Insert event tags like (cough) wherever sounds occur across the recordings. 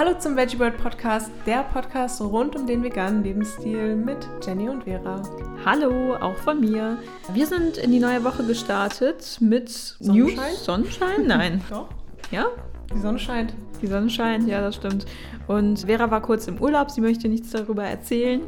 Hallo zum Veggie World Podcast, der Podcast rund um den veganen Lebensstil mit Jenny und Vera. Hallo, auch von mir. Wir sind in die neue Woche gestartet mit Sonnenschein? News. Sonnenschein? Nein. (laughs) Doch, Ja? die Sonne scheint. Die Sonne scheint, ja, das stimmt. Und Vera war kurz im Urlaub, sie möchte nichts darüber erzählen. (laughs)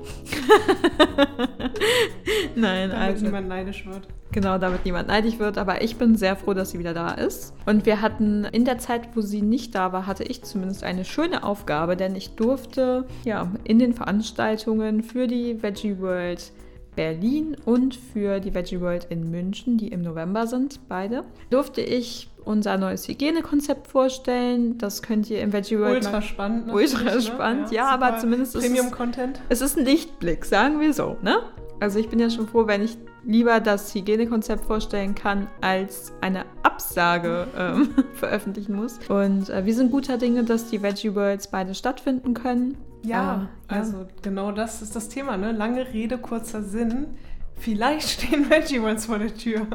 Nein, Damit also. niemand neidisch wird. Genau, damit niemand neidisch wird. Aber ich bin sehr froh, dass sie wieder da ist. Und wir hatten in der Zeit, wo sie nicht da war, hatte ich zumindest eine schöne Aufgabe, denn ich durfte ja in den Veranstaltungen für die Veggie World Berlin und für die Veggie World in München, die im November sind, beide, durfte ich unser neues Hygienekonzept vorstellen. Das könnt ihr im Veggie World Ultra spannend. Ultra ne? spannend, ja, aber super zumindest ist es- Premium-Content. es ist ein Lichtblick, sagen wir so, ne? Also ich bin ja schon froh, wenn ich lieber das Hygienekonzept vorstellen kann, als eine Absage ähm, (laughs) veröffentlichen muss. Und äh, wir sind guter Dinge, dass die Veggie Worlds beide stattfinden können. Ja, ja. also genau das ist das Thema, ne? Lange Rede, kurzer Sinn. Vielleicht (laughs) stehen Veggie Worlds vor der Tür.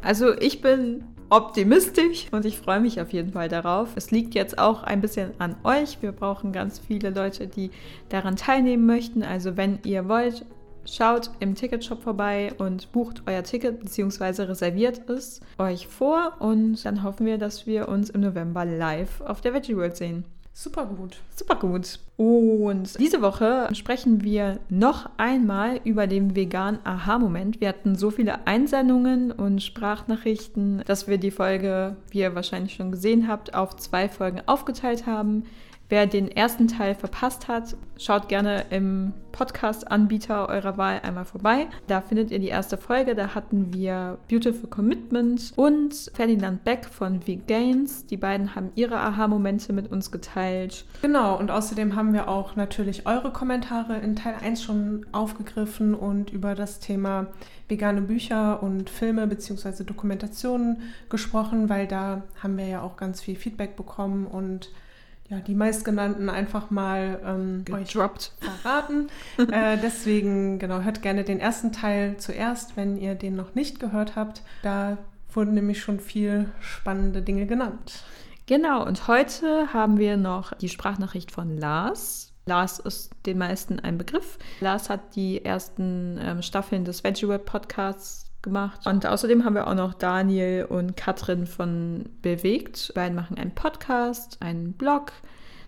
Also ich bin optimistisch und ich freue mich auf jeden Fall darauf. Es liegt jetzt auch ein bisschen an euch. Wir brauchen ganz viele Leute, die daran teilnehmen möchten. Also wenn ihr wollt, schaut im Ticketshop vorbei und bucht euer Ticket bzw. reserviert es euch vor und dann hoffen wir, dass wir uns im November live auf der Veggie World sehen. Super gut. Super gut. Und diese Woche sprechen wir noch einmal über den veganen Aha-Moment. Wir hatten so viele Einsendungen und Sprachnachrichten, dass wir die Folge, wie ihr wahrscheinlich schon gesehen habt, auf zwei Folgen aufgeteilt haben. Wer den ersten Teil verpasst hat, schaut gerne im Podcast-Anbieter eurer Wahl einmal vorbei. Da findet ihr die erste Folge. Da hatten wir Beautiful Commitment und Ferdinand Beck von Vegains. Die beiden haben ihre Aha-Momente mit uns geteilt. Genau, und außerdem haben wir auch natürlich eure Kommentare in Teil 1 schon aufgegriffen und über das Thema vegane Bücher und Filme bzw. Dokumentationen gesprochen, weil da haben wir ja auch ganz viel Feedback bekommen und ja, die meistgenannten einfach mal ähm, euch Gedroppt. verraten. (laughs) äh, deswegen, genau, hört gerne den ersten Teil zuerst, wenn ihr den noch nicht gehört habt. Da wurden nämlich schon viel spannende Dinge genannt. Genau, und heute haben wir noch die Sprachnachricht von Lars. Lars ist den meisten ein Begriff. Lars hat die ersten ähm, Staffeln des Veggie Web Podcasts gemacht. Und außerdem haben wir auch noch Daniel und Katrin von Bewegt. Die beiden machen einen Podcast, einen Blog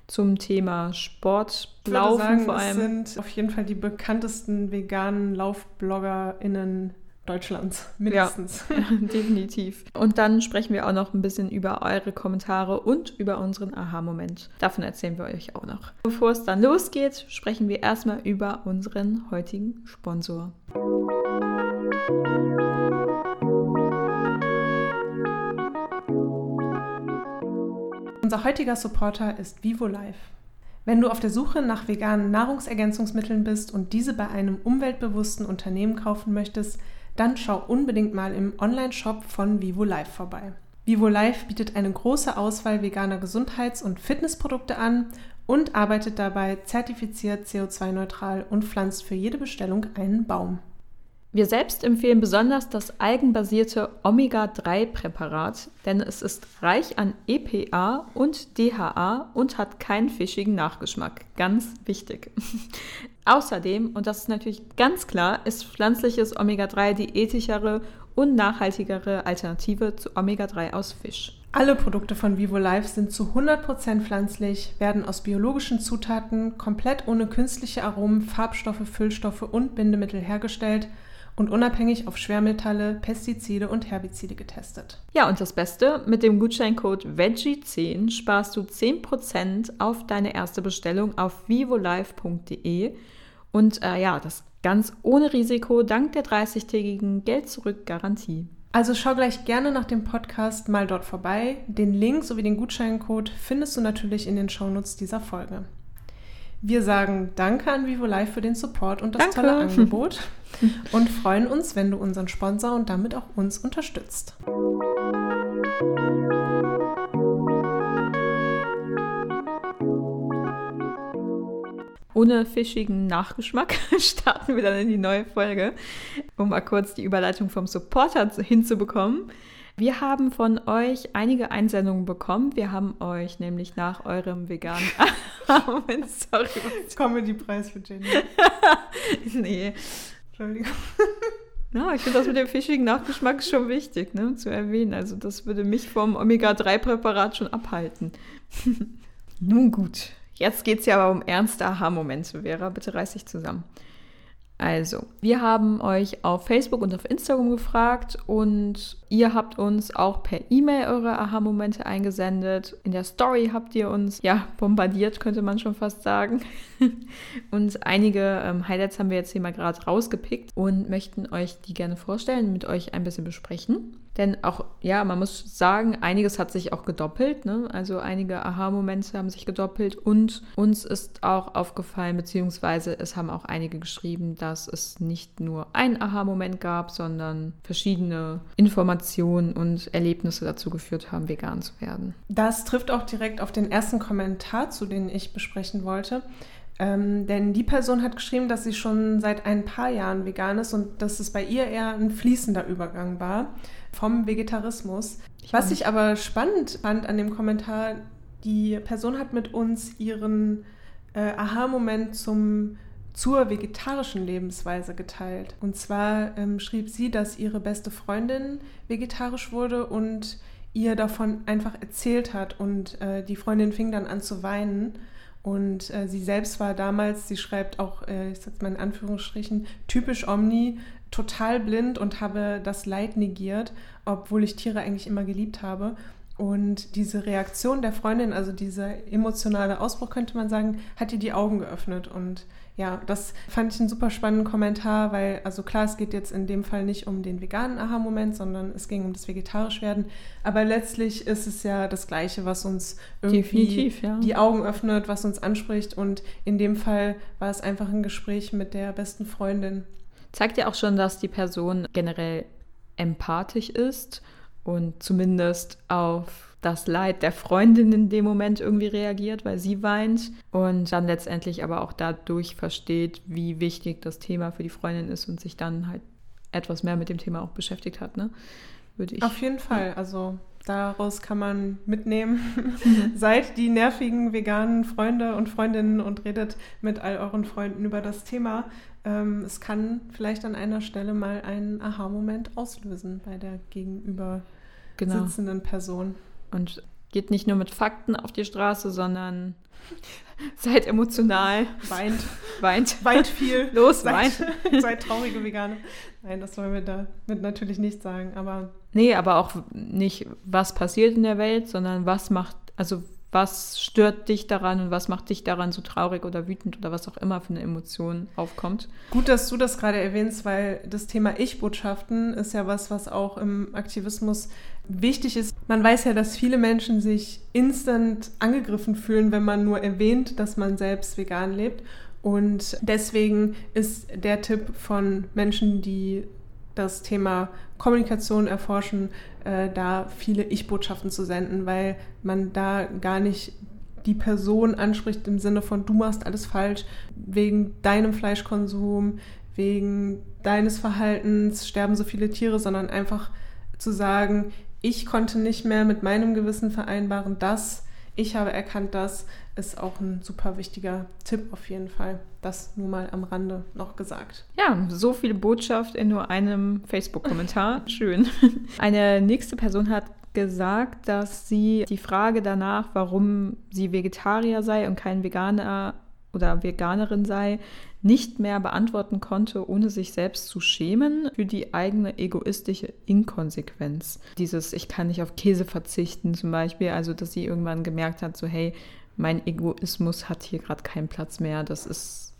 zum Thema Sport, Ich Laufen sagen, vor allem. sind auf jeden Fall die bekanntesten veganen LaufbloggerInnen Deutschlands, mindestens. (laughs) Definitiv. Und dann sprechen wir auch noch ein bisschen über eure Kommentare und über unseren Aha-Moment. Davon erzählen wir euch auch noch. Bevor es dann losgeht, sprechen wir erstmal über unseren heutigen Sponsor. Unser heutiger Supporter ist Vivo Life. Wenn du auf der Suche nach veganen Nahrungsergänzungsmitteln bist und diese bei einem umweltbewussten Unternehmen kaufen möchtest, dann schau unbedingt mal im Online-Shop von Vivo Life vorbei. Vivo Life bietet eine große Auswahl veganer Gesundheits- und Fitnessprodukte an und arbeitet dabei zertifiziert CO2-neutral und pflanzt für jede Bestellung einen Baum. Wir selbst empfehlen besonders das algenbasierte Omega-3-Präparat, denn es ist reich an EPA und DHA und hat keinen fischigen Nachgeschmack. Ganz wichtig. (laughs) Außerdem, und das ist natürlich ganz klar, ist pflanzliches Omega-3 die ethischere und nachhaltigere Alternative zu Omega-3 aus Fisch. Alle Produkte von Vivo Life sind zu 100% pflanzlich, werden aus biologischen Zutaten, komplett ohne künstliche Aromen, Farbstoffe, Füllstoffe und Bindemittel hergestellt und unabhängig auf Schwermetalle, Pestizide und Herbizide getestet. Ja, und das Beste, mit dem Gutscheincode VEGGIE10 sparst du 10% auf deine erste Bestellung auf vivolife.de und äh, ja, das ganz ohne Risiko dank der 30-tägigen Geld-Zurück-Garantie. Also schau gleich gerne nach dem Podcast mal dort vorbei. Den Link sowie den Gutscheincode findest du natürlich in den Shownotes dieser Folge. Wir sagen Danke an Vivo Life für den Support und das Danke. tolle (laughs) Angebot und freuen uns, wenn du unseren Sponsor und damit auch uns unterstützt. Ohne fischigen Nachgeschmack (laughs) starten wir dann in die neue Folge, um mal kurz die Überleitung vom Supporter hinzubekommen. Wir haben von euch einige Einsendungen bekommen. Wir haben euch nämlich nach eurem veganen (laughs) Moment, sorry. Comedy-Preis für Jenny. (laughs) nee. Entschuldigung. Ja, ich finde das mit dem fischigen Nachgeschmack schon wichtig ne, zu erwähnen. Also das würde mich vom Omega-3-Präparat schon abhalten. Nun gut, jetzt geht es ja aber um ernste Aha-Momente. Vera, bitte reiß dich zusammen. Also, wir haben euch auf Facebook und auf Instagram gefragt und ihr habt uns auch per E-Mail eure Aha-Momente eingesendet. In der Story habt ihr uns ja bombardiert, könnte man schon fast sagen. (laughs) und einige ähm, Highlights haben wir jetzt hier mal gerade rausgepickt und möchten euch die gerne vorstellen, mit euch ein bisschen besprechen. Denn auch, ja, man muss sagen, einiges hat sich auch gedoppelt. Ne? Also einige Aha-Momente haben sich gedoppelt und uns ist auch aufgefallen, beziehungsweise es haben auch einige geschrieben, dass es nicht nur ein Aha-Moment gab, sondern verschiedene Informationen und Erlebnisse dazu geführt haben, vegan zu werden. Das trifft auch direkt auf den ersten Kommentar zu, den ich besprechen wollte. Ähm, denn die Person hat geschrieben, dass sie schon seit ein paar Jahren vegan ist und dass es bei ihr eher ein fließender Übergang war vom Vegetarismus. Ich Was ich aber spannend fand an dem Kommentar, die Person hat mit uns ihren äh, Aha-Moment zum zur vegetarischen Lebensweise geteilt. Und zwar ähm, schrieb sie, dass ihre beste Freundin vegetarisch wurde und ihr davon einfach erzählt hat. Und äh, die Freundin fing dann an zu weinen. Und äh, sie selbst war damals, sie schreibt auch, äh, ich sag's mal in Anführungsstrichen, typisch Omni, total blind und habe das Leid negiert, obwohl ich Tiere eigentlich immer geliebt habe. Und diese Reaktion der Freundin, also dieser emotionale Ausbruch, könnte man sagen, hat ihr die Augen geöffnet. Und ja, das fand ich einen super spannenden Kommentar, weil, also klar, es geht jetzt in dem Fall nicht um den veganen Aha-Moment, sondern es ging um das Vegetarischwerden. Aber letztlich ist es ja das Gleiche, was uns irgendwie ja. die Augen öffnet, was uns anspricht. Und in dem Fall war es einfach ein Gespräch mit der besten Freundin. Zeigt ja auch schon, dass die Person generell empathisch ist und zumindest auf das Leid der Freundin in dem Moment irgendwie reagiert, weil sie weint und dann letztendlich aber auch dadurch versteht, wie wichtig das Thema für die Freundin ist und sich dann halt etwas mehr mit dem Thema auch beschäftigt hat, ne? Würde ich. Auf jeden Fall. Also daraus kann man mitnehmen. Mhm. (laughs) Seid die nervigen veganen Freunde und Freundinnen und redet mit all euren Freunden über das Thema. Ähm, es kann vielleicht an einer Stelle mal einen Aha-Moment auslösen bei der gegenüber genau. sitzenden Person. Und geht nicht nur mit Fakten auf die Straße, sondern seid emotional. Weint. Weint. Weint viel. Los, seid, weint. (laughs) seid traurige Veganer. Nein, das wollen wir damit natürlich nicht sagen, aber. Nee, aber auch nicht, was passiert in der Welt, sondern was macht, also was stört dich daran und was macht dich daran so traurig oder wütend oder was auch immer für eine Emotion aufkommt. Gut, dass du das gerade erwähnst, weil das Thema Ich-Botschaften ist ja was, was auch im Aktivismus wichtig ist. Man weiß ja, dass viele Menschen sich instant angegriffen fühlen, wenn man nur erwähnt, dass man selbst vegan lebt. Und deswegen ist der Tipp von Menschen, die das Thema Kommunikation erforschen, äh, da viele Ich-Botschaften zu senden, weil man da gar nicht die Person anspricht im Sinne von, du machst alles falsch, wegen deinem Fleischkonsum, wegen deines Verhaltens sterben so viele Tiere, sondern einfach zu sagen, ich konnte nicht mehr mit meinem Gewissen vereinbaren, dass ich habe erkannt, das ist auch ein super wichtiger Tipp auf jeden Fall. Das nur mal am Rande noch gesagt. Ja, so viel Botschaft in nur einem Facebook-Kommentar. (laughs) Schön. Eine nächste Person hat gesagt, dass sie die Frage danach, warum sie Vegetarier sei und kein Veganer oder Veganerin sei, nicht mehr beantworten konnte, ohne sich selbst zu schämen für die eigene egoistische Inkonsequenz. Dieses, ich kann nicht auf Käse verzichten zum Beispiel, also dass sie irgendwann gemerkt hat, so hey, mein Egoismus hat hier gerade keinen Platz mehr, das ist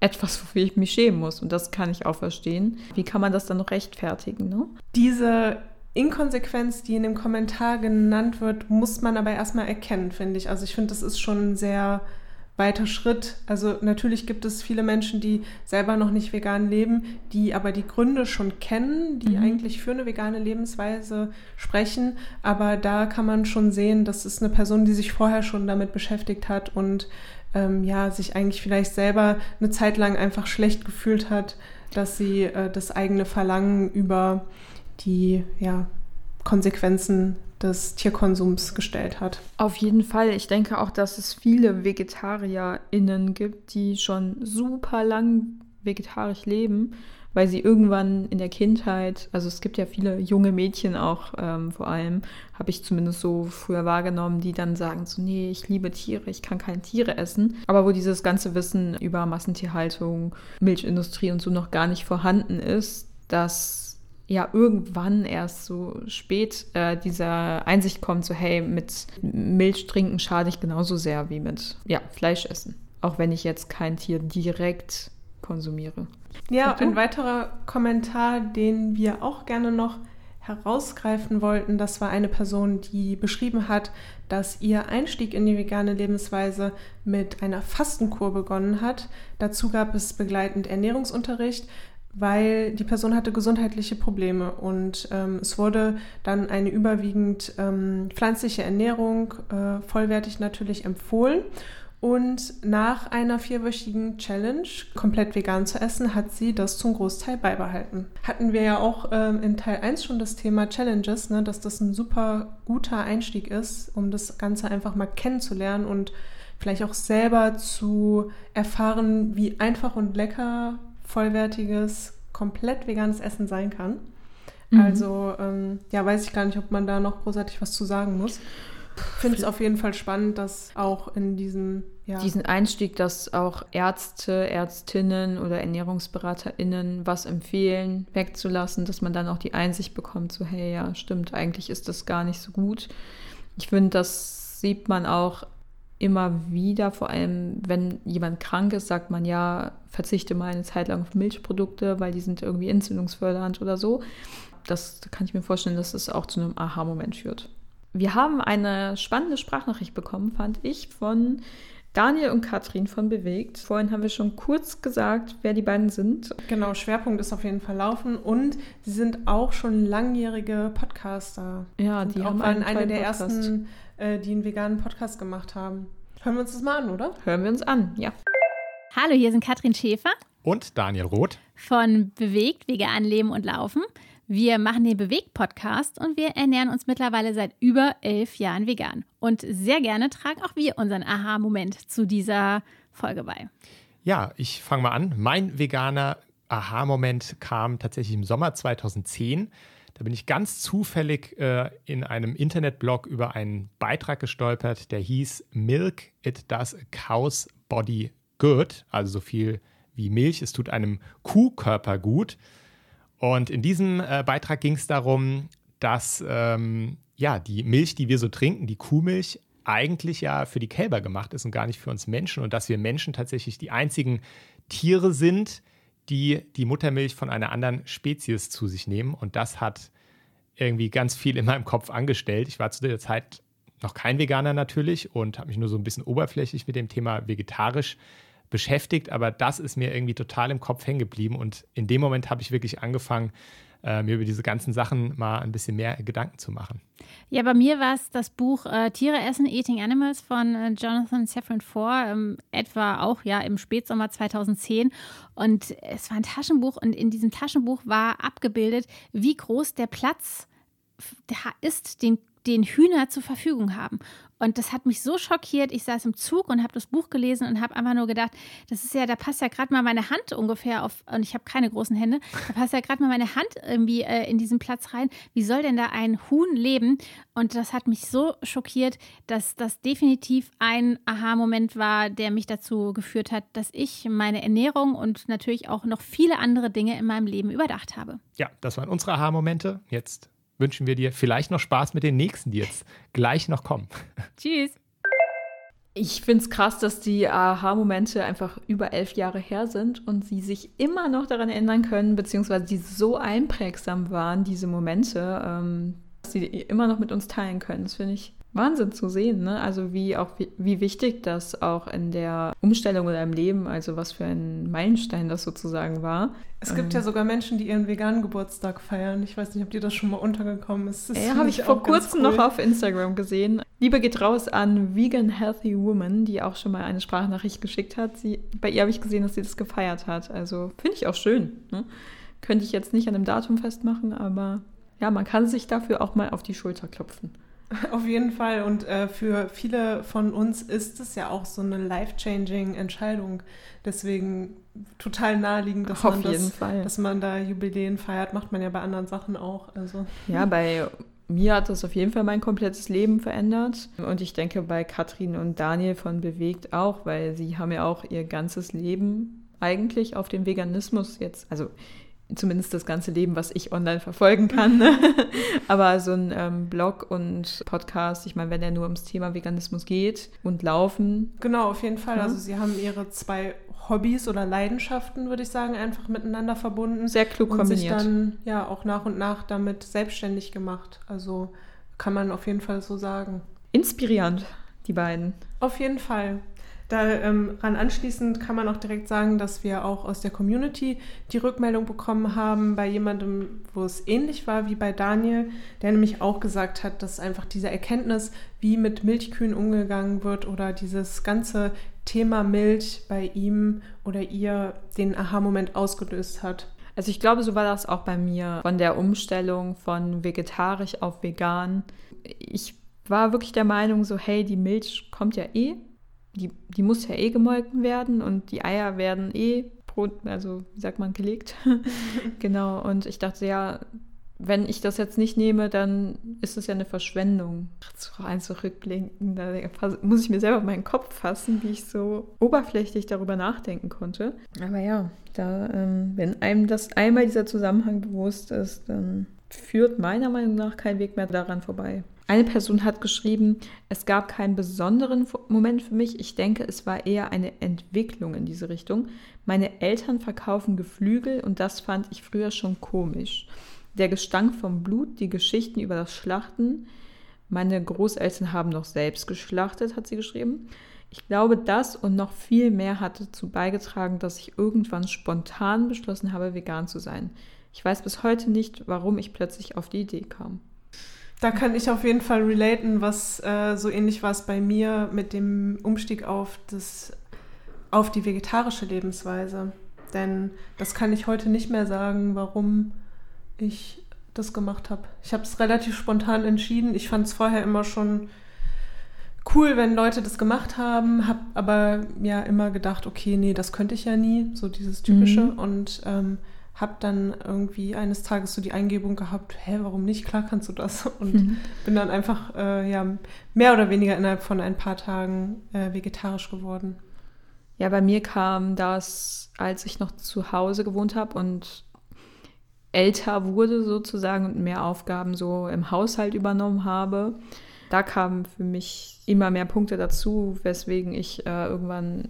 etwas, wofür ich mich schämen muss und das kann ich auch verstehen. Wie kann man das dann noch rechtfertigen? Ne? Diese Inkonsequenz, die in dem Kommentar genannt wird, muss man aber erstmal erkennen, finde ich. Also ich finde, das ist schon sehr weiter Schritt. Also natürlich gibt es viele Menschen, die selber noch nicht vegan leben, die aber die Gründe schon kennen, die mhm. eigentlich für eine vegane Lebensweise sprechen. Aber da kann man schon sehen, das ist eine Person, die sich vorher schon damit beschäftigt hat und ähm, ja, sich eigentlich vielleicht selber eine Zeit lang einfach schlecht gefühlt hat, dass sie äh, das eigene Verlangen über die ja, Konsequenzen des Tierkonsums gestellt hat. Auf jeden Fall. Ich denke auch, dass es viele VegetarierInnen gibt, die schon super lang vegetarisch leben, weil sie irgendwann in der Kindheit, also es gibt ja viele junge Mädchen auch ähm, vor allem, habe ich zumindest so früher wahrgenommen, die dann sagen so, nee, ich liebe Tiere, ich kann keine Tiere essen. Aber wo dieses ganze Wissen über Massentierhaltung, Milchindustrie und so noch gar nicht vorhanden ist, dass ja irgendwann erst so spät äh, dieser Einsicht kommt, so hey, mit Milch trinken schade ich genauso sehr wie mit ja, Fleisch essen. Auch wenn ich jetzt kein Tier direkt konsumiere. Ja, ein weiterer Kommentar, den wir auch gerne noch herausgreifen wollten, das war eine Person, die beschrieben hat, dass ihr Einstieg in die vegane Lebensweise mit einer Fastenkur begonnen hat. Dazu gab es begleitend Ernährungsunterricht, weil die Person hatte gesundheitliche Probleme und ähm, es wurde dann eine überwiegend ähm, pflanzliche Ernährung, äh, vollwertig natürlich empfohlen. Und nach einer vierwöchigen Challenge, komplett vegan zu essen, hat sie das zum Großteil beibehalten. Hatten wir ja auch ähm, in Teil 1 schon das Thema Challenges, ne, dass das ein super guter Einstieg ist, um das Ganze einfach mal kennenzulernen und vielleicht auch selber zu erfahren, wie einfach und lecker vollwertiges, komplett veganes Essen sein kann. Mhm. Also ähm, ja, weiß ich gar nicht, ob man da noch großartig was zu sagen muss. Ich finde es auf jeden Fall spannend, dass auch in diesem ja. diesen Einstieg, dass auch Ärzte, Ärztinnen oder ErnährungsberaterInnen was empfehlen, wegzulassen, dass man dann auch die Einsicht bekommt, so hey, ja, stimmt, eigentlich ist das gar nicht so gut. Ich finde, das sieht man auch immer wieder, vor allem wenn jemand krank ist, sagt man ja, verzichte mal eine Zeit lang auf Milchprodukte, weil die sind irgendwie entzündungsfördernd oder so. Das da kann ich mir vorstellen, dass es das auch zu einem Aha-Moment führt. Wir haben eine spannende Sprachnachricht bekommen, fand ich, von Daniel und Katrin von Bewegt. Vorhin haben wir schon kurz gesagt, wer die beiden sind. Genau, Schwerpunkt ist auf jeden Fall Laufen und sie sind auch schon langjährige Podcaster. Ja, die haben waren eine der Podcast. ersten, äh, die einen veganen Podcast gemacht haben. Hören wir uns das mal an, oder? Hören wir uns an, ja. Hallo, hier sind Katrin Schäfer und Daniel Roth von Bewegt, Vegan Leben und Laufen. Wir machen den Bewegt-Podcast und wir ernähren uns mittlerweile seit über elf Jahren vegan. Und sehr gerne tragen auch wir unseren Aha-Moment zu dieser Folge bei. Ja, ich fange mal an. Mein veganer Aha-Moment kam tatsächlich im Sommer 2010. Da bin ich ganz zufällig äh, in einem Internetblog über einen Beitrag gestolpert, der hieß Milk, it does a cow's body good. Also so viel wie Milch, es tut einem Kuhkörper gut. Und in diesem äh, Beitrag ging es darum, dass ähm, ja, die Milch, die wir so trinken, die Kuhmilch, eigentlich ja für die Kälber gemacht ist und gar nicht für uns Menschen. Und dass wir Menschen tatsächlich die einzigen Tiere sind, die die Muttermilch von einer anderen Spezies zu sich nehmen. Und das hat irgendwie ganz viel in meinem Kopf angestellt. Ich war zu der Zeit noch kein Veganer natürlich und habe mich nur so ein bisschen oberflächlich mit dem Thema vegetarisch beschäftigt, aber das ist mir irgendwie total im Kopf hängen geblieben und in dem Moment habe ich wirklich angefangen, äh, mir über diese ganzen Sachen mal ein bisschen mehr Gedanken zu machen. Ja, bei mir war es das Buch äh, Tiere essen, Eating Animals von äh, Jonathan Safran Foer, ähm, etwa auch ja im Spätsommer 2010. Und es war ein Taschenbuch und in diesem Taschenbuch war abgebildet, wie groß der Platz ist, den den Hühner zur Verfügung haben. Und das hat mich so schockiert. Ich saß im Zug und habe das Buch gelesen und habe einfach nur gedacht, das ist ja, da passt ja gerade mal meine Hand ungefähr auf, und ich habe keine großen Hände, da passt ja gerade mal meine Hand irgendwie äh, in diesen Platz rein. Wie soll denn da ein Huhn leben? Und das hat mich so schockiert, dass das definitiv ein Aha-Moment war, der mich dazu geführt hat, dass ich meine Ernährung und natürlich auch noch viele andere Dinge in meinem Leben überdacht habe. Ja, das waren unsere Aha-Momente. Jetzt wünschen wir dir vielleicht noch Spaß mit den nächsten, die jetzt gleich noch kommen. Tschüss. Ich finde es krass, dass die Aha-Momente einfach über elf Jahre her sind und sie sich immer noch daran erinnern können, beziehungsweise die so einprägsam waren, diese Momente, ähm, dass sie immer noch mit uns teilen können. Das finde ich Wahnsinn zu sehen, ne? Also wie auch wie, wichtig das auch in der Umstellung oder im Leben, also was für ein Meilenstein das sozusagen war. Es gibt ähm, ja sogar Menschen, die ihren veganen Geburtstag feiern. Ich weiß nicht, ob dir das schon mal untergekommen ist. Ja, habe ich vor kurzem cool. noch auf Instagram gesehen. Liebe geht raus an Vegan Healthy Woman, die auch schon mal eine Sprachnachricht geschickt hat. Sie, bei ihr habe ich gesehen, dass sie das gefeiert hat. Also finde ich auch schön. Ne? Könnte ich jetzt nicht an einem Datum festmachen, aber ja, man kann sich dafür auch mal auf die Schulter klopfen. (laughs) Auf jeden Fall. Und äh, für viele von uns ist es ja auch so eine life-changing Entscheidung. Deswegen total naheliegend, dass, Auf man, jeden das, Fall. dass man da Jubiläen feiert. Macht man ja bei anderen Sachen auch. Also. Ja, bei mir hat das auf jeden Fall mein komplettes Leben verändert. Und ich denke bei Katrin und Daniel von Bewegt auch, weil sie haben ja auch ihr ganzes Leben eigentlich auf den Veganismus jetzt, also zumindest das ganze Leben, was ich online verfolgen kann. Ne? (laughs) Aber so ein ähm, Blog und Podcast, ich meine, wenn er nur ums Thema Veganismus geht und Laufen. Genau, auf jeden Fall. Ja. Also sie haben ihre zwei Hobbys oder Leidenschaften, würde ich sagen, einfach miteinander verbunden. Sehr klug und sich kombiniert. dann ja auch nach und nach damit selbstständig gemacht. Also kann man auf jeden Fall so sagen. Inspirierend, die beiden. Auf jeden Fall. Daran ähm, anschließend kann man auch direkt sagen, dass wir auch aus der Community die Rückmeldung bekommen haben bei jemandem, wo es ähnlich war wie bei Daniel, der nämlich auch gesagt hat, dass einfach diese Erkenntnis, wie mit Milchkühen umgegangen wird oder dieses ganze Thema Milch bei ihm oder ihr den Aha-Moment ausgelöst hat. Also ich glaube, so war das auch bei mir von der Umstellung von vegetarisch auf vegan. Ich war wirklich der Meinung, so hey, die Milch kommt ja eh, die, die muss ja eh gemolken werden und die Eier werden eh, also wie sagt man, gelegt. (laughs) genau, und ich dachte, ja, wenn ich das jetzt nicht nehme, dann ist es ja eine Verschwendung. So ein zurückblinken, da muss ich mir selber auf meinen Kopf fassen, wie ich so oberflächlich darüber nachdenken konnte. Aber ja, da, ähm, wenn einem das einmal dieser Zusammenhang bewusst ist, dann führt meiner Meinung nach kein Weg mehr daran vorbei. Eine Person hat geschrieben, es gab keinen besonderen Moment für mich. Ich denke, es war eher eine Entwicklung in diese Richtung. Meine Eltern verkaufen Geflügel und das fand ich früher schon komisch. Der Gestank vom Blut, die Geschichten über das Schlachten. Meine Großeltern haben noch selbst geschlachtet, hat sie geschrieben. Ich glaube, das und noch viel mehr hat dazu beigetragen, dass ich irgendwann spontan beschlossen habe, vegan zu sein. Ich weiß bis heute nicht, warum ich plötzlich auf die Idee kam. Da kann ich auf jeden Fall relaten, was äh, so ähnlich war es bei mir mit dem Umstieg auf, das, auf die vegetarische Lebensweise. Denn das kann ich heute nicht mehr sagen, warum ich das gemacht habe. Ich habe es relativ spontan entschieden. Ich fand es vorher immer schon cool, wenn Leute das gemacht haben, habe aber ja immer gedacht, okay, nee, das könnte ich ja nie, so dieses typische. Mhm. Und ähm, habe dann irgendwie eines Tages so die Eingebung gehabt, hä, warum nicht? Klar kannst du das. (laughs) Und Mhm. bin dann einfach äh, ja, mehr oder weniger innerhalb von ein paar Tagen äh, vegetarisch geworden. Ja, bei mir kam das, als ich noch zu Hause gewohnt habe und älter wurde sozusagen und mehr Aufgaben so im Haushalt übernommen habe. Da kamen für mich immer mehr Punkte dazu, weswegen ich äh, irgendwann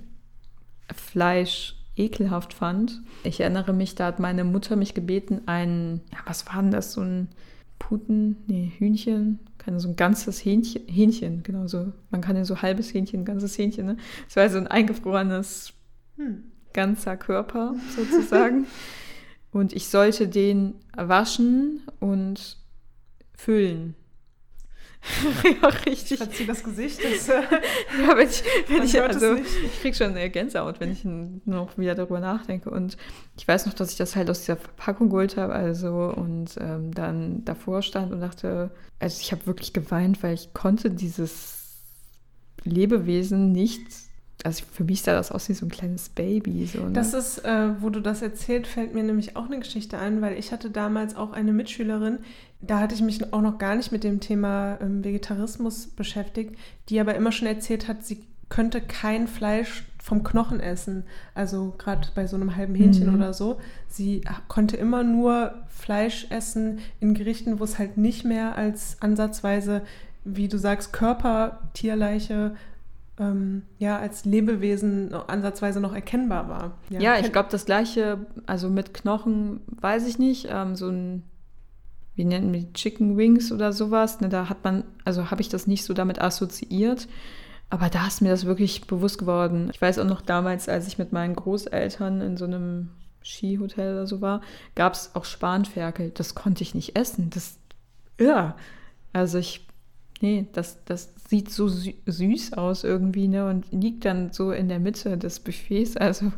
Fleisch ekelhaft fand. Ich erinnere mich, da hat meine Mutter mich gebeten, ein, ja, was war denn das, so ein Puten, nee, Hühnchen, keine so ein ganzes Hähnchen, Hähnchen, genau so. Man kann ja so halbes Hähnchen, ganzes Hähnchen, ne? Das war so ein eingefrorenes Hm. ganzer Körper sozusagen. (laughs) und ich sollte den waschen und füllen. (laughs) ja, Ich richtig. verziehe das Gesicht. Das, äh, (laughs) Ja, wenn ich, wenn ich also ich krieg schon eine Gänsehaut, wenn ich noch wieder darüber nachdenke. Und ich weiß noch, dass ich das halt aus dieser Verpackung geholt habe, also und ähm, dann davor stand und dachte, also ich habe wirklich geweint, weil ich konnte dieses Lebewesen nicht. Also für mich sah das aus wie so ein kleines Baby. So, ne? Das ist, äh, wo du das erzählt, fällt mir nämlich auch eine Geschichte ein, weil ich hatte damals auch eine Mitschülerin, da hatte ich mich auch noch gar nicht mit dem Thema ähm, Vegetarismus beschäftigt, die aber immer schon erzählt hat, sie könnte kein Fleisch vom Knochen essen. Also gerade bei so einem halben Hähnchen Mhm. oder so. Sie konnte immer nur Fleisch essen in Gerichten, wo es halt nicht mehr als ansatzweise, wie du sagst, Körper, Tierleiche, ähm, ja, als Lebewesen ansatzweise noch erkennbar war. Ja, ich kenn- glaube, das gleiche, also mit Knochen, weiß ich nicht, ähm, so ein, wie nennen wir die Chicken Wings oder sowas, ne, da hat man, also habe ich das nicht so damit assoziiert, aber da ist mir das wirklich bewusst geworden. Ich weiß auch noch damals, als ich mit meinen Großeltern in so einem Skihotel oder so war, gab es auch Spanferkel. Das konnte ich nicht essen. Das, ja, also ich, nee, das, das sieht so sü süß aus irgendwie, ne, und liegt dann so in der Mitte des Buffets. Also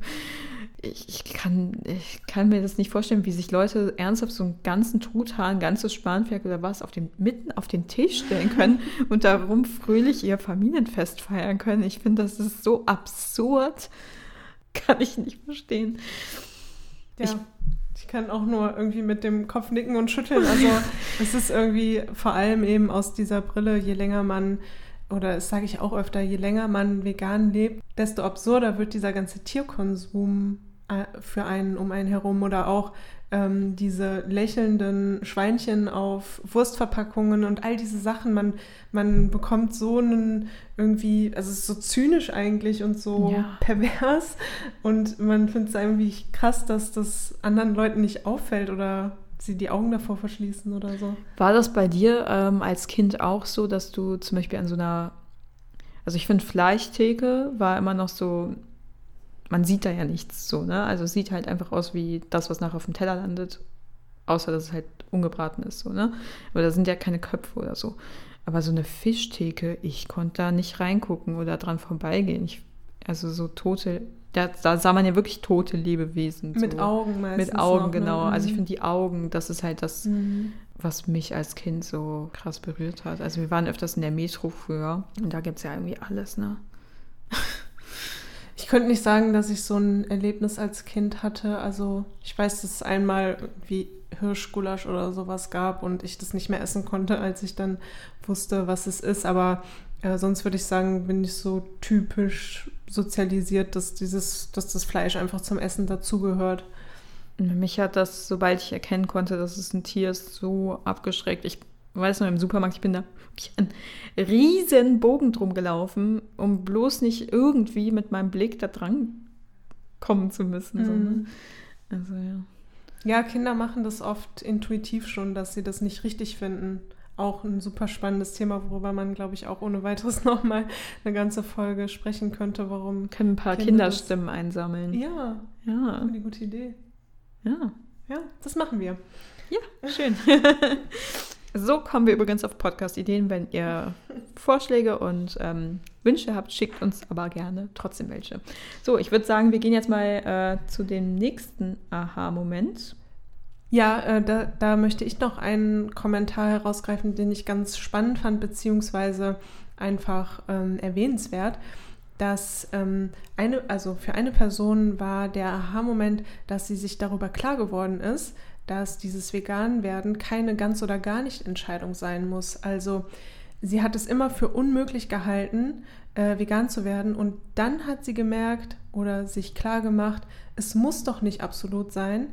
ich, ich, kann, ich kann mir das nicht vorstellen, wie sich Leute ernsthaft so einen ganzen Truthahn, ein ganzes Spanferkel oder was auf den, mitten auf den Tisch stellen können und darum fröhlich ihr Familienfest feiern können. Ich finde, das ist so absurd. Kann ich nicht verstehen. Ja. Ich, ich kann auch nur irgendwie mit dem Kopf nicken und schütteln. Also (laughs) es ist irgendwie vor allem eben aus dieser Brille, je länger man oder das sage ich auch öfter, je länger man vegan lebt, desto absurder wird dieser ganze Tierkonsum äh, für einen um einen herum oder auch ähm, diese lächelnden Schweinchen auf Wurstverpackungen und all diese Sachen. Man, man bekommt so einen irgendwie, also es ist so zynisch eigentlich und so ja. pervers und man findet es irgendwie krass, dass das anderen Leuten nicht auffällt oder sie die Augen davor verschließen oder so. War das bei dir ähm, als Kind auch so, dass du zum Beispiel an so einer, also ich finde Fleischtheke war immer noch so man sieht da ja nichts so, ne? Also es sieht halt einfach aus wie das, was nachher auf dem Teller landet, außer dass es halt ungebraten ist, so, ne? Aber da sind ja keine Köpfe oder so. Aber so eine Fischtheke, ich konnte da nicht reingucken oder dran vorbeigehen. Ich, also so tote, da, da, sah man ja wirklich tote Lebewesen. Mit so. Augen meistens. Mit Augen, noch, ne? genau. Ne? Also ich mhm. finde die Augen, das ist halt das, mhm. was mich als Kind so krass berührt hat. Also wir waren öfters in der Metro früher und da gibt es ja irgendwie alles, ne? Ich könnte nicht sagen, dass ich so ein Erlebnis als Kind hatte. Also ich weiß, dass es einmal wie Hirschgulasch oder sowas gab und ich das nicht mehr essen konnte, als ich dann wusste, was es ist. Aber äh, sonst würde ich sagen, bin ich so typisch sozialisiert, dass dieses, dass das Fleisch einfach zum Essen dazugehört. Mich hat das, sobald ich erkennen konnte, dass es ein Tier ist, so abgeschreckt. Ich weiß noch, im Supermarkt, ich bin da einen riesen Bogen drum gelaufen, um bloß nicht irgendwie mit meinem Blick da dran kommen zu müssen. Mhm. So, ne? Also ja. Ja, Kinder machen das oft intuitiv schon, dass sie das nicht richtig finden. Auch ein super spannendes Thema, worüber man, glaube ich, auch ohne weiteres (laughs) nochmal eine ganze Folge sprechen könnte, warum. Können ein paar Kinder Kinderstimmen das... einsammeln. Ja. Ja. Eine gute Idee. Ja. Ja, das machen wir. Ja, schön. (laughs) So kommen wir übrigens auf Podcast-Ideen. Wenn ihr Vorschläge und ähm, Wünsche habt, schickt uns aber gerne trotzdem welche. So, ich würde sagen, wir gehen jetzt mal äh, zu dem nächsten Aha-Moment. Ja, äh, da, da, möchte ich noch einen Kommentar herausgreifen, den ich ganz spannend fand, beziehungsweise einfach ähm, erwähnenswert dass ähm, eine, also für eine Person war der Aha-Moment, dass sie sich darüber klar geworden ist, dass dieses Vegan-Werden keine ganz oder gar nicht Entscheidung sein muss. Also sie hat es immer für unmöglich gehalten, äh, vegan zu werden und dann hat sie gemerkt oder sich klar gemacht, es muss doch nicht absolut sein.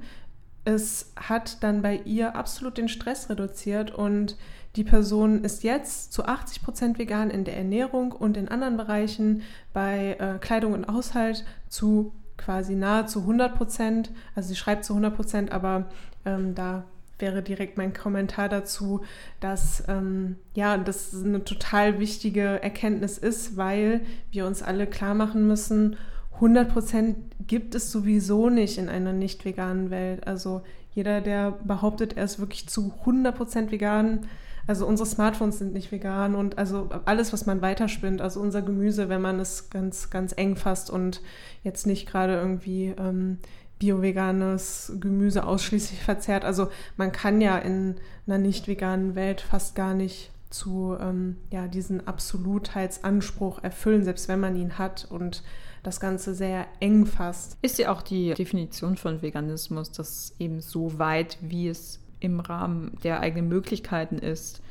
Es hat dann bei ihr absolut den Stress reduziert und die Person ist jetzt zu 80 Prozent vegan in der Ernährung und in anderen Bereichen bei äh, Kleidung und Haushalt zu quasi nahezu 100 Prozent. Also sie schreibt zu 100 Prozent, aber ähm, da wäre direkt mein Kommentar dazu, dass ähm, ja, das eine total wichtige Erkenntnis ist, weil wir uns alle klar machen müssen, 100 Prozent gibt es sowieso nicht in einer nicht veganen Welt. Also jeder, der behauptet, er ist wirklich zu 100 Prozent vegan, also unsere Smartphones sind nicht vegan und also alles, was man weiterspinnt, also unser Gemüse, wenn man es ganz, ganz eng fasst und jetzt nicht gerade irgendwie ähm, bio-veganes Gemüse ausschließlich verzehrt. Also man kann ja in einer nicht veganen Welt fast gar nicht zu ähm, ja, diesen Absolutheitsanspruch erfüllen, selbst wenn man ihn hat und das Ganze sehr eng fasst. Ist ja auch die Definition von Veganismus, dass eben so weit, wie es im Rahmen der eigenen Möglichkeiten ist.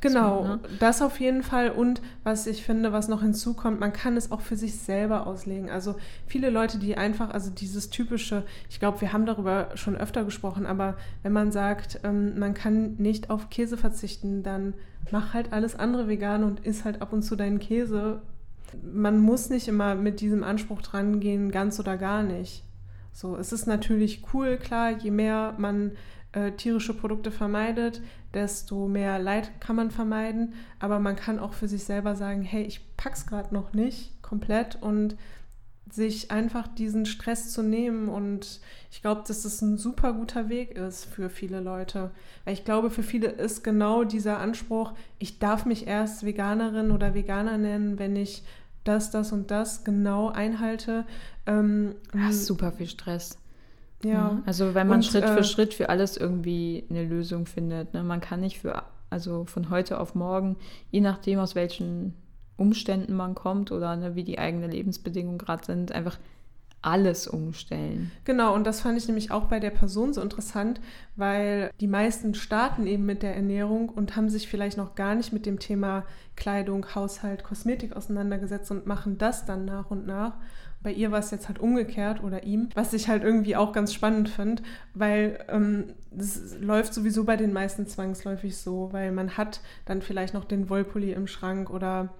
Genau, so, ne? das auf jeden Fall. Und was ich finde, was noch hinzukommt, man kann es auch für sich selber auslegen. Also viele Leute, die einfach, also dieses typische, ich glaube, wir haben darüber schon öfter gesprochen, aber wenn man sagt, ähm, man kann nicht auf Käse verzichten, dann mach halt alles andere vegan und isst halt ab und zu deinen Käse. Man muss nicht immer mit diesem Anspruch dran gehen, ganz oder gar nicht. So, es ist natürlich cool, klar, je mehr man äh, tierische Produkte vermeidet, desto mehr Leid kann man vermeiden. Aber man kann auch für sich selber sagen, hey, ich pack's gerade noch nicht komplett und sich einfach diesen Stress zu nehmen. Und ich glaube, dass das ein super guter Weg ist für viele Leute. Weil ich glaube, für viele ist genau dieser Anspruch, ich darf mich erst Veganerin oder Veganer nennen, wenn ich das, das und das genau einhalte. Ähm, das ist super viel Stress. Ja. Mhm. Also wenn man Und, Schritt äh, für Schritt für alles irgendwie eine Lösung findet. Ne? Man kann nicht für, also von heute auf morgen, je nachdem aus welchen Umständen man kommt oder ne, wie die eigenen Lebensbedingungen gerade sind, einfach alles umstellen. Genau, und das fand ich nämlich auch bei der Person so interessant, weil die meisten starten eben mit der Ernährung und haben sich vielleicht noch gar nicht mit dem Thema Kleidung, Haushalt, Kosmetik auseinandergesetzt und machen das dann nach und nach. Bei ihr war es jetzt halt umgekehrt oder ihm, was ich halt irgendwie auch ganz spannend finde, weil ähm, das läuft sowieso bei den meisten zwangsläufig so, weil man hat dann vielleicht noch den Wollpulli im Schrank oder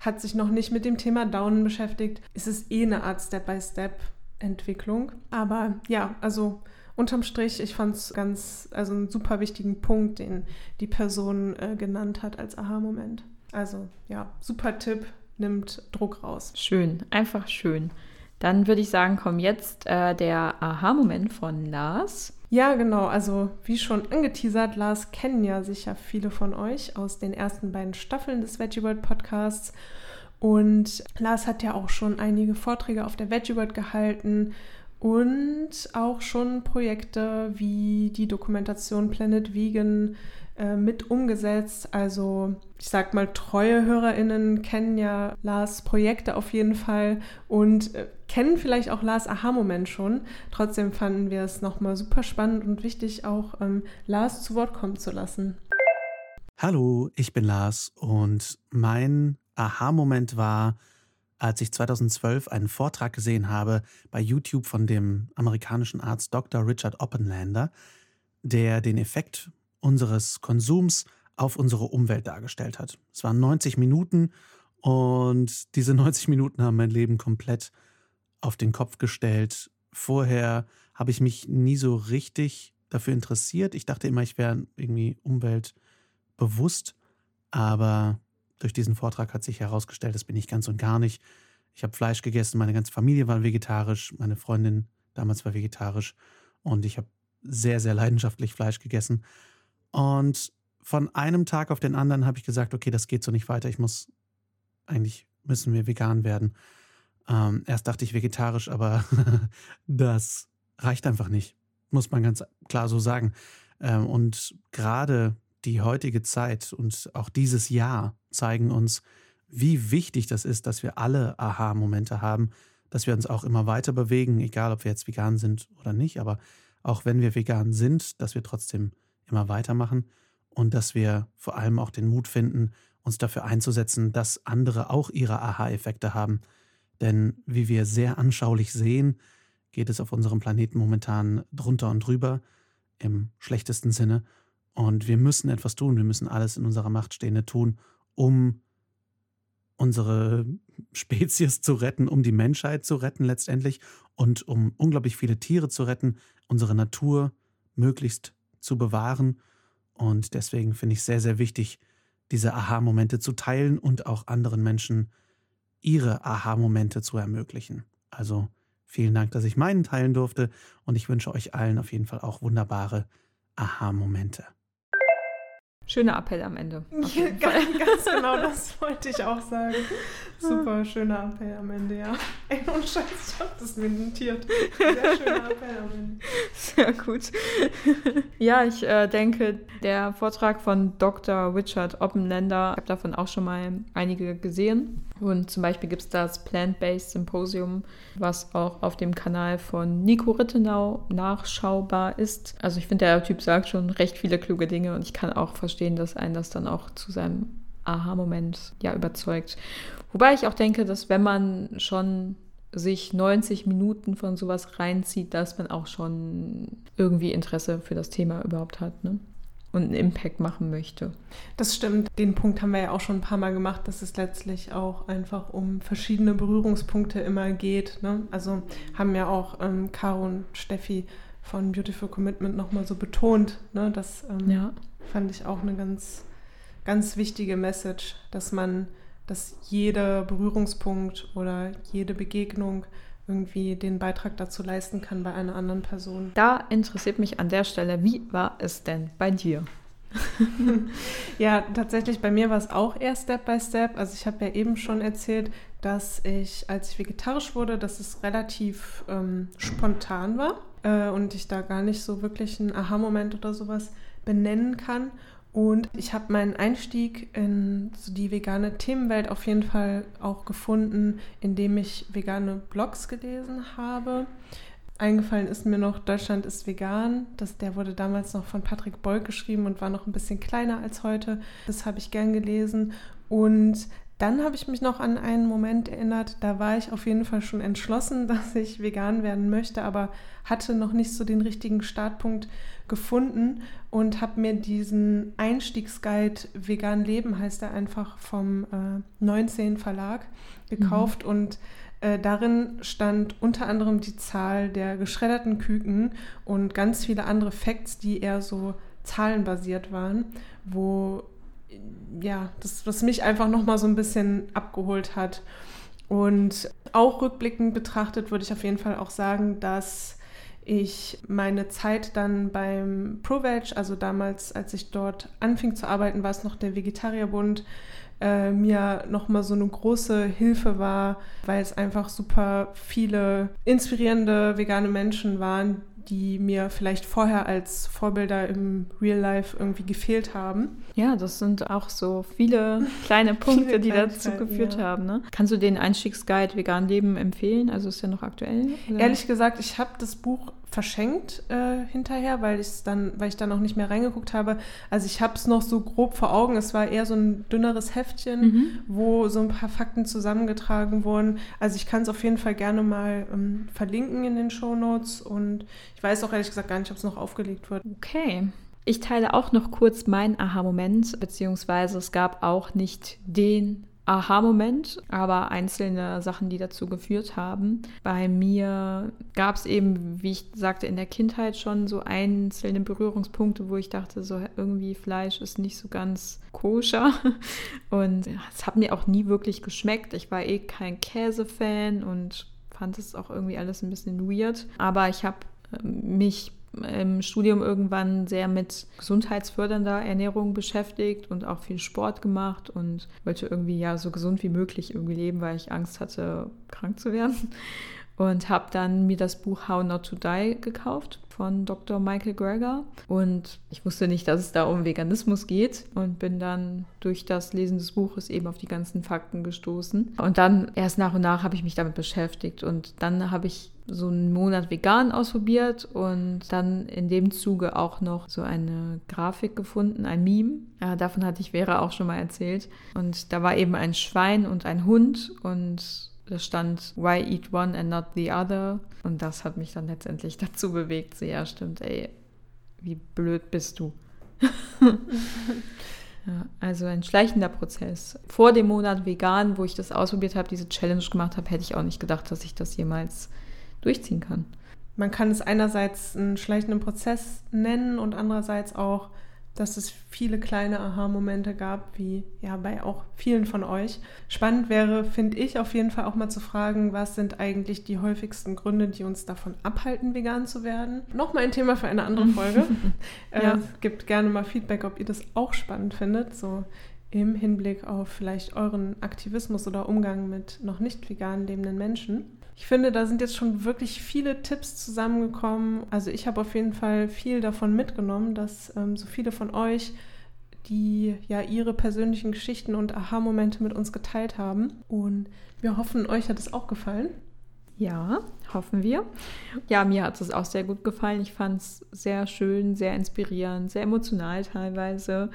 hat sich noch nicht mit dem Thema Daunen beschäftigt, ist es eh eine Art Step-by-Step-Entwicklung. Aber ja, also unterm Strich, ich fand es ganz, also einen super wichtigen Punkt, den die Person äh, genannt hat als Aha-Moment. Also ja, super Tipp, nimmt Druck raus. Schön, einfach schön. Dann würde ich sagen, kommt jetzt äh, der Aha-Moment von Lars. Ja, genau. Also wie schon angeteasert, Lars kennen ja sicher viele von euch aus den ersten beiden Staffeln des Veggie World Podcasts. Und Lars hat ja auch schon einige Vorträge auf der Veggie World gehalten und auch schon Projekte wie die Dokumentation Planet Vegan äh, mit umgesetzt. Also ich sag mal, treue HörerInnen kennen ja Lars Projekte auf jeden Fall und äh, kennen vielleicht auch Lars Aha-Moment schon. Trotzdem fanden wir es nochmal super spannend und wichtig, auch ähm, Lars zu Wort kommen zu lassen. Hallo, ich bin Lars und mein Aha-Moment war, als ich 2012 einen Vortrag gesehen habe bei YouTube von dem amerikanischen Arzt Dr. Richard Oppenlander, der den Effekt unseres Konsums auf unsere Umwelt dargestellt hat. Es waren 90 Minuten und diese 90 Minuten haben mein Leben komplett auf den Kopf gestellt. Vorher habe ich mich nie so richtig dafür interessiert. Ich dachte immer, ich wäre irgendwie umweltbewusst, aber durch diesen Vortrag hat sich herausgestellt, das bin ich ganz und gar nicht. Ich habe Fleisch gegessen, meine ganze Familie war vegetarisch, meine Freundin damals war vegetarisch und ich habe sehr, sehr leidenschaftlich Fleisch gegessen. Und von einem Tag auf den anderen habe ich gesagt, okay, das geht so nicht weiter. Ich muss, eigentlich müssen wir vegan werden. Ähm, erst dachte ich vegetarisch, aber (laughs) das reicht einfach nicht. Muss man ganz klar so sagen. Ähm, und gerade die heutige Zeit und auch dieses Jahr zeigen uns, wie wichtig das ist, dass wir alle Aha-Momente haben, dass wir uns auch immer weiter bewegen, egal ob wir jetzt vegan sind oder nicht, aber auch wenn wir vegan sind, dass wir trotzdem immer weitermachen und dass wir vor allem auch den Mut finden, uns dafür einzusetzen, dass andere auch ihre Aha-Effekte haben. Denn wie wir sehr anschaulich sehen, geht es auf unserem Planeten momentan drunter und drüber, im schlechtesten Sinne. Und wir müssen etwas tun, wir müssen alles in unserer Macht Stehende tun, um unsere Spezies zu retten, um die Menschheit zu retten letztendlich und um unglaublich viele Tiere zu retten, unsere Natur möglichst zu bewahren. Und deswegen finde ich sehr, sehr wichtig, diese Aha-Momente zu teilen und auch anderen Menschen ihre Aha-Momente zu ermöglichen. Also vielen Dank, dass ich meinen teilen durfte und ich wünsche euch allen auf jeden Fall auch wunderbare Aha-Momente. Schöner Appell am Ende. (laughs) Ja, ganz, ganz genau, das wollte ich auch sagen. Super schöner Appell am Ende, ja. Ey, und Scheiß, ich habe das mir notiert. Sehr (laughs) schöner Appell am Ende. Sehr gut. (laughs) ja, ich äh, denke, der Vortrag von Dr. Richard Oppenländer, ich habe davon auch schon mal einige gesehen. Und zum Beispiel gibt es das Plant-Based Symposium, was auch auf dem Kanal von Nico Rittenau nachschaubar ist. Also ich finde, der Typ sagt schon recht viele kluge Dinge und ich kann auch verstehen, dass einen das dann auch zu seinem Aha-Moment ja überzeugt. Wobei ich auch denke, dass wenn man schon sich 90 Minuten von sowas reinzieht, dass man auch schon irgendwie Interesse für das Thema überhaupt hat ne? Und einen Impact machen möchte. Das stimmt. Den Punkt haben wir ja auch schon ein paar Mal gemacht, dass es letztlich auch einfach um verschiedene Berührungspunkte immer geht. Ne? Also haben ja auch ähm, Caro und Steffi von Beautiful Commitment nochmal so betont. Ne? Das ähm, Ja. fand ich auch eine ganz, ganz wichtige Message, dass man, dass jeder Berührungspunkt oder jede Begegnung irgendwie den Beitrag dazu leisten kann bei einer anderen Person. Da interessiert mich an der Stelle, wie war es denn bei dir? (laughs) Ja, tatsächlich bei mir war es auch eher Step by Step. Also ich habe ja eben schon erzählt, dass ich, als ich vegetarisch wurde, dass es relativ ähm, spontan war äh, und ich da gar nicht so wirklich einen Aha-Moment oder sowas benennen kann. Und ich habe meinen Einstieg in die vegane Themenwelt auf jeden Fall auch gefunden, indem ich vegane Blogs gelesen habe. Eingefallen ist mir noch Deutschland ist vegan. Das, der wurde damals noch von Patrick Beug geschrieben und war noch ein bisschen kleiner als heute. Das habe ich gern gelesen. Und dann habe ich mich noch an einen Moment erinnert, da war ich auf jeden Fall schon entschlossen, (laughs) dass ich vegan werden möchte, aber hatte noch nicht so den richtigen Startpunkt gefunden und habe mir diesen Einstiegsguide Vegan Leben, heißt er einfach, vom äh, 19 Verlag gekauft mhm. und äh, darin stand unter anderem die Zahl der geschredderten Küken und ganz viele andere Facts, die eher so zahlenbasiert waren, wo ja, das, was mich einfach nochmal so ein bisschen abgeholt hat. Und auch rückblickend betrachtet würde ich auf jeden Fall auch sagen, dass ich meine Zeit dann beim ProVeg, also damals, als ich dort anfing zu arbeiten, war es noch der Vegetarierbund, äh, mir nochmal so eine große Hilfe war, weil es einfach super viele inspirierende vegane Menschen waren, die mir vielleicht vorher als Vorbilder im Real Life irgendwie gefehlt haben. Ja, das sind auch so viele (laughs) kleine Punkte, viele die dazu geführt ja. haben. Ne? Kannst du den Einstiegsguide Vegan Leben empfehlen? Also ist der noch aktuell? Oder? Ehrlich gesagt, ich habe das Buch verschenkt äh, hinterher, weil, dann, weil ich dann auch nicht mehr reingeguckt habe. Also ich habe es noch so grob vor Augen. Es war eher so ein dünneres Heftchen, mhm. wo so ein paar Fakten zusammengetragen wurden. Also ich kann es auf jeden Fall gerne mal ähm, verlinken in den Show Notes und ich weiß auch ehrlich gesagt gar nicht, ob es noch aufgelegt wird. Okay. Ich teile auch noch kurz meinen Aha-Moment, beziehungsweise es gab auch nicht den Aha-Moment, aber einzelne Sachen, die dazu geführt haben. Bei mir gab es eben, wie ich sagte, in der Kindheit schon so einzelne Berührungspunkte, wo ich dachte, so irgendwie Fleisch ist nicht so ganz koscher. (laughs) Und es hat mir auch nie wirklich geschmeckt. Ich war eh kein Käse-Fan und fand es auch irgendwie alles ein bisschen weird. Aber ich habe mich im Studium irgendwann sehr mit gesundheitsfördernder Ernährung beschäftigt und auch viel Sport gemacht und wollte irgendwie ja so gesund wie möglich irgendwie leben, weil ich Angst hatte, krank zu werden. Und habe dann mir das Buch How Not to Die gekauft von Dr. Michael Greger. Und ich wusste nicht, dass es da um Veganismus geht und bin dann durch das Lesen des Buches eben auf die ganzen Fakten gestoßen. Und dann erst nach und nach habe ich mich damit beschäftigt. Und dann habe ich so einen Monat vegan ausprobiert und dann in dem Zuge auch noch so eine Grafik gefunden, ein Meme. Ja, davon hatte ich Vera auch schon mal erzählt. Und da war eben ein Schwein und ein Hund und da stand Why eat one and not the other? Und das hat mich dann letztendlich (laughs) dazu bewegt. So, ja, stimmt, ey, wie blöd bist du. (laughs) ja, also ein schleichender Prozess. Vor dem Monat vegan, wo ich das ausprobiert habe, diese Challenge gemacht habe, hätte ich auch nicht gedacht, dass ich das jemals durchziehen kann. Man kann es einerseits einen schleichenden Prozess nennen und andererseits auch, dass es viele kleine Aha-Momente gab, wie ja bei auch vielen von euch. Spannend wäre, finde ich, auf jeden Fall auch mal zu fragen, was sind eigentlich die häufigsten Gründe, die uns davon abhalten, vegan zu werden. Nochmal ein Thema für eine andere Folge. (laughs) ja. äh, gebt gerne mal Feedback, ob ihr das auch spannend findet, so im Hinblick auf vielleicht euren Aktivismus oder Umgang mit noch nicht vegan lebenden Menschen. Ich finde, da sind jetzt schon wirklich viele Tipps zusammengekommen. Also ich habe auf jeden Fall viel davon mitgenommen, dass ähm, so viele von euch, die ja ihre persönlichen Geschichten und Aha-Momente mit uns geteilt haben. Und wir hoffen, euch hat es auch gefallen. Ja, hoffen wir. Ja, mir hat es auch sehr gut gefallen. Ich fand es sehr schön, sehr inspirierend, sehr emotional teilweise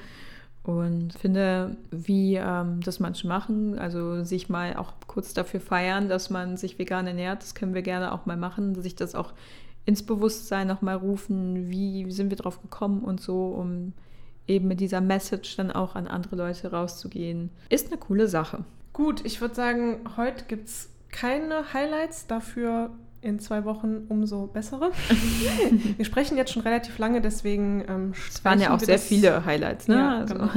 und finde, wie ähm, das manche machen, also sich mal auch kurz dafür feiern, dass man sich vegan ernährt, das können wir gerne auch mal machen, sich das auch ins Bewusstsein nochmal rufen, wie sind wir drauf gekommen und so, um eben mit dieser Message dann auch an andere Leute rauszugehen. Ist eine coole Sache. Gut, ich würde sagen, heute gibt es keine Highlights, dafür in zwei Wochen umso bessere. (laughs) wir sprechen jetzt schon relativ lange, deswegen. Ähm, es waren ja auch sehr viele Highlights, ne? Ja, also. genau.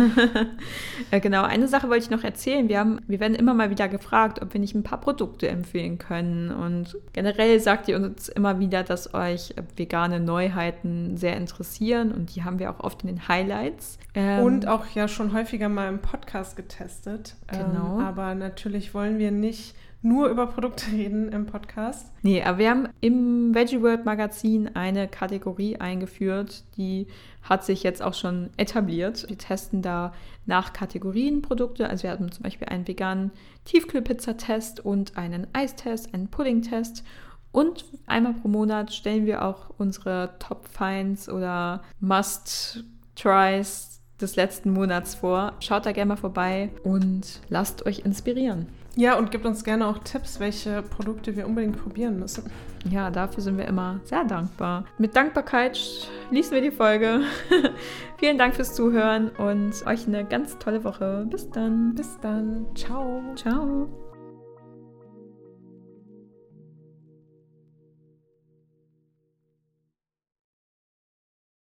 (laughs) genau, eine Sache wollte ich noch erzählen. Wir, haben, wir werden immer mal wieder gefragt, ob wir nicht ein paar Produkte empfehlen können. Und generell sagt ihr uns immer wieder, dass euch vegane Neuheiten sehr interessieren und die haben wir auch oft in den Highlights. Ähm, und auch ja schon häufiger mal im Podcast getestet. Genau. Ähm, aber natürlich wollen wir nicht nur über Produkte reden im Podcast. Nee, aber wir haben im Veggie World Magazin eine Kategorie eingeführt, die hat sich jetzt auch schon etabliert. Wir testen da nach Kategorien Produkte. Also wir hatten zum Beispiel einen veganen Tiefkühlpizza-Test und einen Eistest, einen Pudding-Test. Und einmal pro Monat stellen wir auch unsere Top Finds oder Must-Tries des letzten Monats vor. Schaut da gerne mal vorbei und lasst euch inspirieren. Ja, und gebt uns gerne auch Tipps, welche Produkte wir unbedingt probieren müssen. Ja, dafür sind wir immer sehr dankbar. Mit Dankbarkeit schließen wir die Folge. (laughs) Vielen Dank fürs Zuhören und euch eine ganz tolle Woche. Bis dann. Bis dann. Ciao. Ciao.